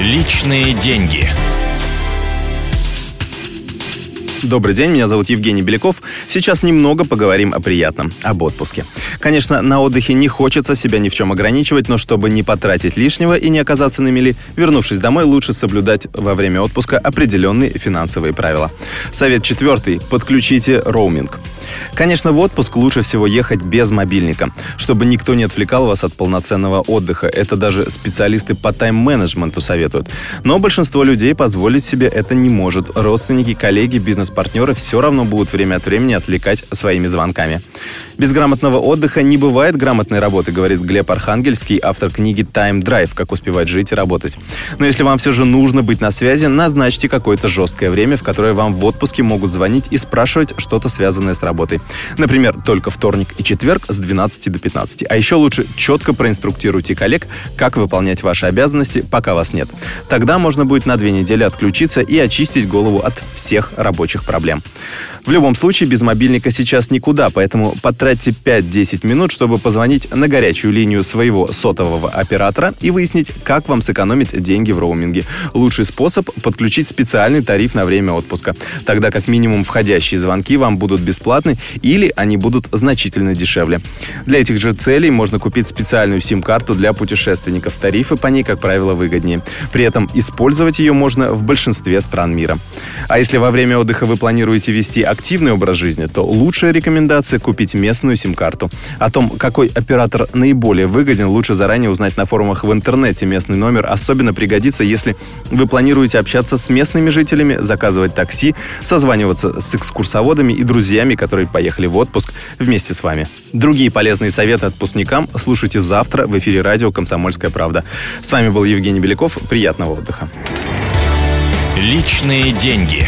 Личные деньги. Добрый день, меня зовут Евгений Беляков. Сейчас немного поговорим о приятном, об отпуске. Конечно, на отдыхе не хочется себя ни в чем ограничивать, но чтобы не потратить лишнего и не оказаться на мели, вернувшись домой, лучше соблюдать во время отпуска определенные финансовые правила. Совет четвертый. Подключите роуминг. Конечно, в отпуск лучше всего ехать без мобильника, чтобы никто не отвлекал вас от полноценного отдыха. Это даже специалисты по тайм-менеджменту советуют. Но большинство людей позволить себе это не может. Родственники, коллеги, бизнес-партнеры все равно будут время от времени отвлекать своими звонками. Без грамотного отдыха не бывает грамотной работы, говорит Глеб Архангельский, автор книги «Time Drive. Как успевать жить и работать». Но если вам все же нужно быть на связи, назначьте какое-то жесткое время, в которое вам в отпуске могут звонить и спрашивать что-то связанное с работой. Например, только вторник и четверг с 12 до 15. А еще лучше четко проинструктируйте коллег, как выполнять ваши обязанности, пока вас нет. Тогда можно будет на две недели отключиться и очистить голову от всех рабочих проблем. В любом случае, без мобильника сейчас никуда, поэтому потратьте 5-10 минут, чтобы позвонить на горячую линию своего сотового оператора и выяснить, как вам сэкономить деньги в роуминге. Лучший способ – подключить специальный тариф на время отпуска. Тогда как минимум входящие звонки вам будут бесплатны или они будут значительно дешевле. Для этих же целей можно купить специальную сим-карту для путешественников. Тарифы по ней, как правило, выгоднее. При этом использовать ее можно в большинстве стран мира. А если во время отдыха вы планируете вести активный образ жизни, то лучшая рекомендация – купить местную сим-карту. О том, какой оператор наиболее выгоден, лучше заранее узнать на форумах в интернете. Местный номер особенно пригодится, если вы планируете общаться с местными жителями, заказывать такси, созваниваться с экскурсоводами и друзьями, которые поехали в отпуск вместе с вами. Другие полезные советы отпускникам слушайте завтра в эфире радио «Комсомольская правда». С вами был Евгений Беляков. Приятного отдыха. Личные деньги.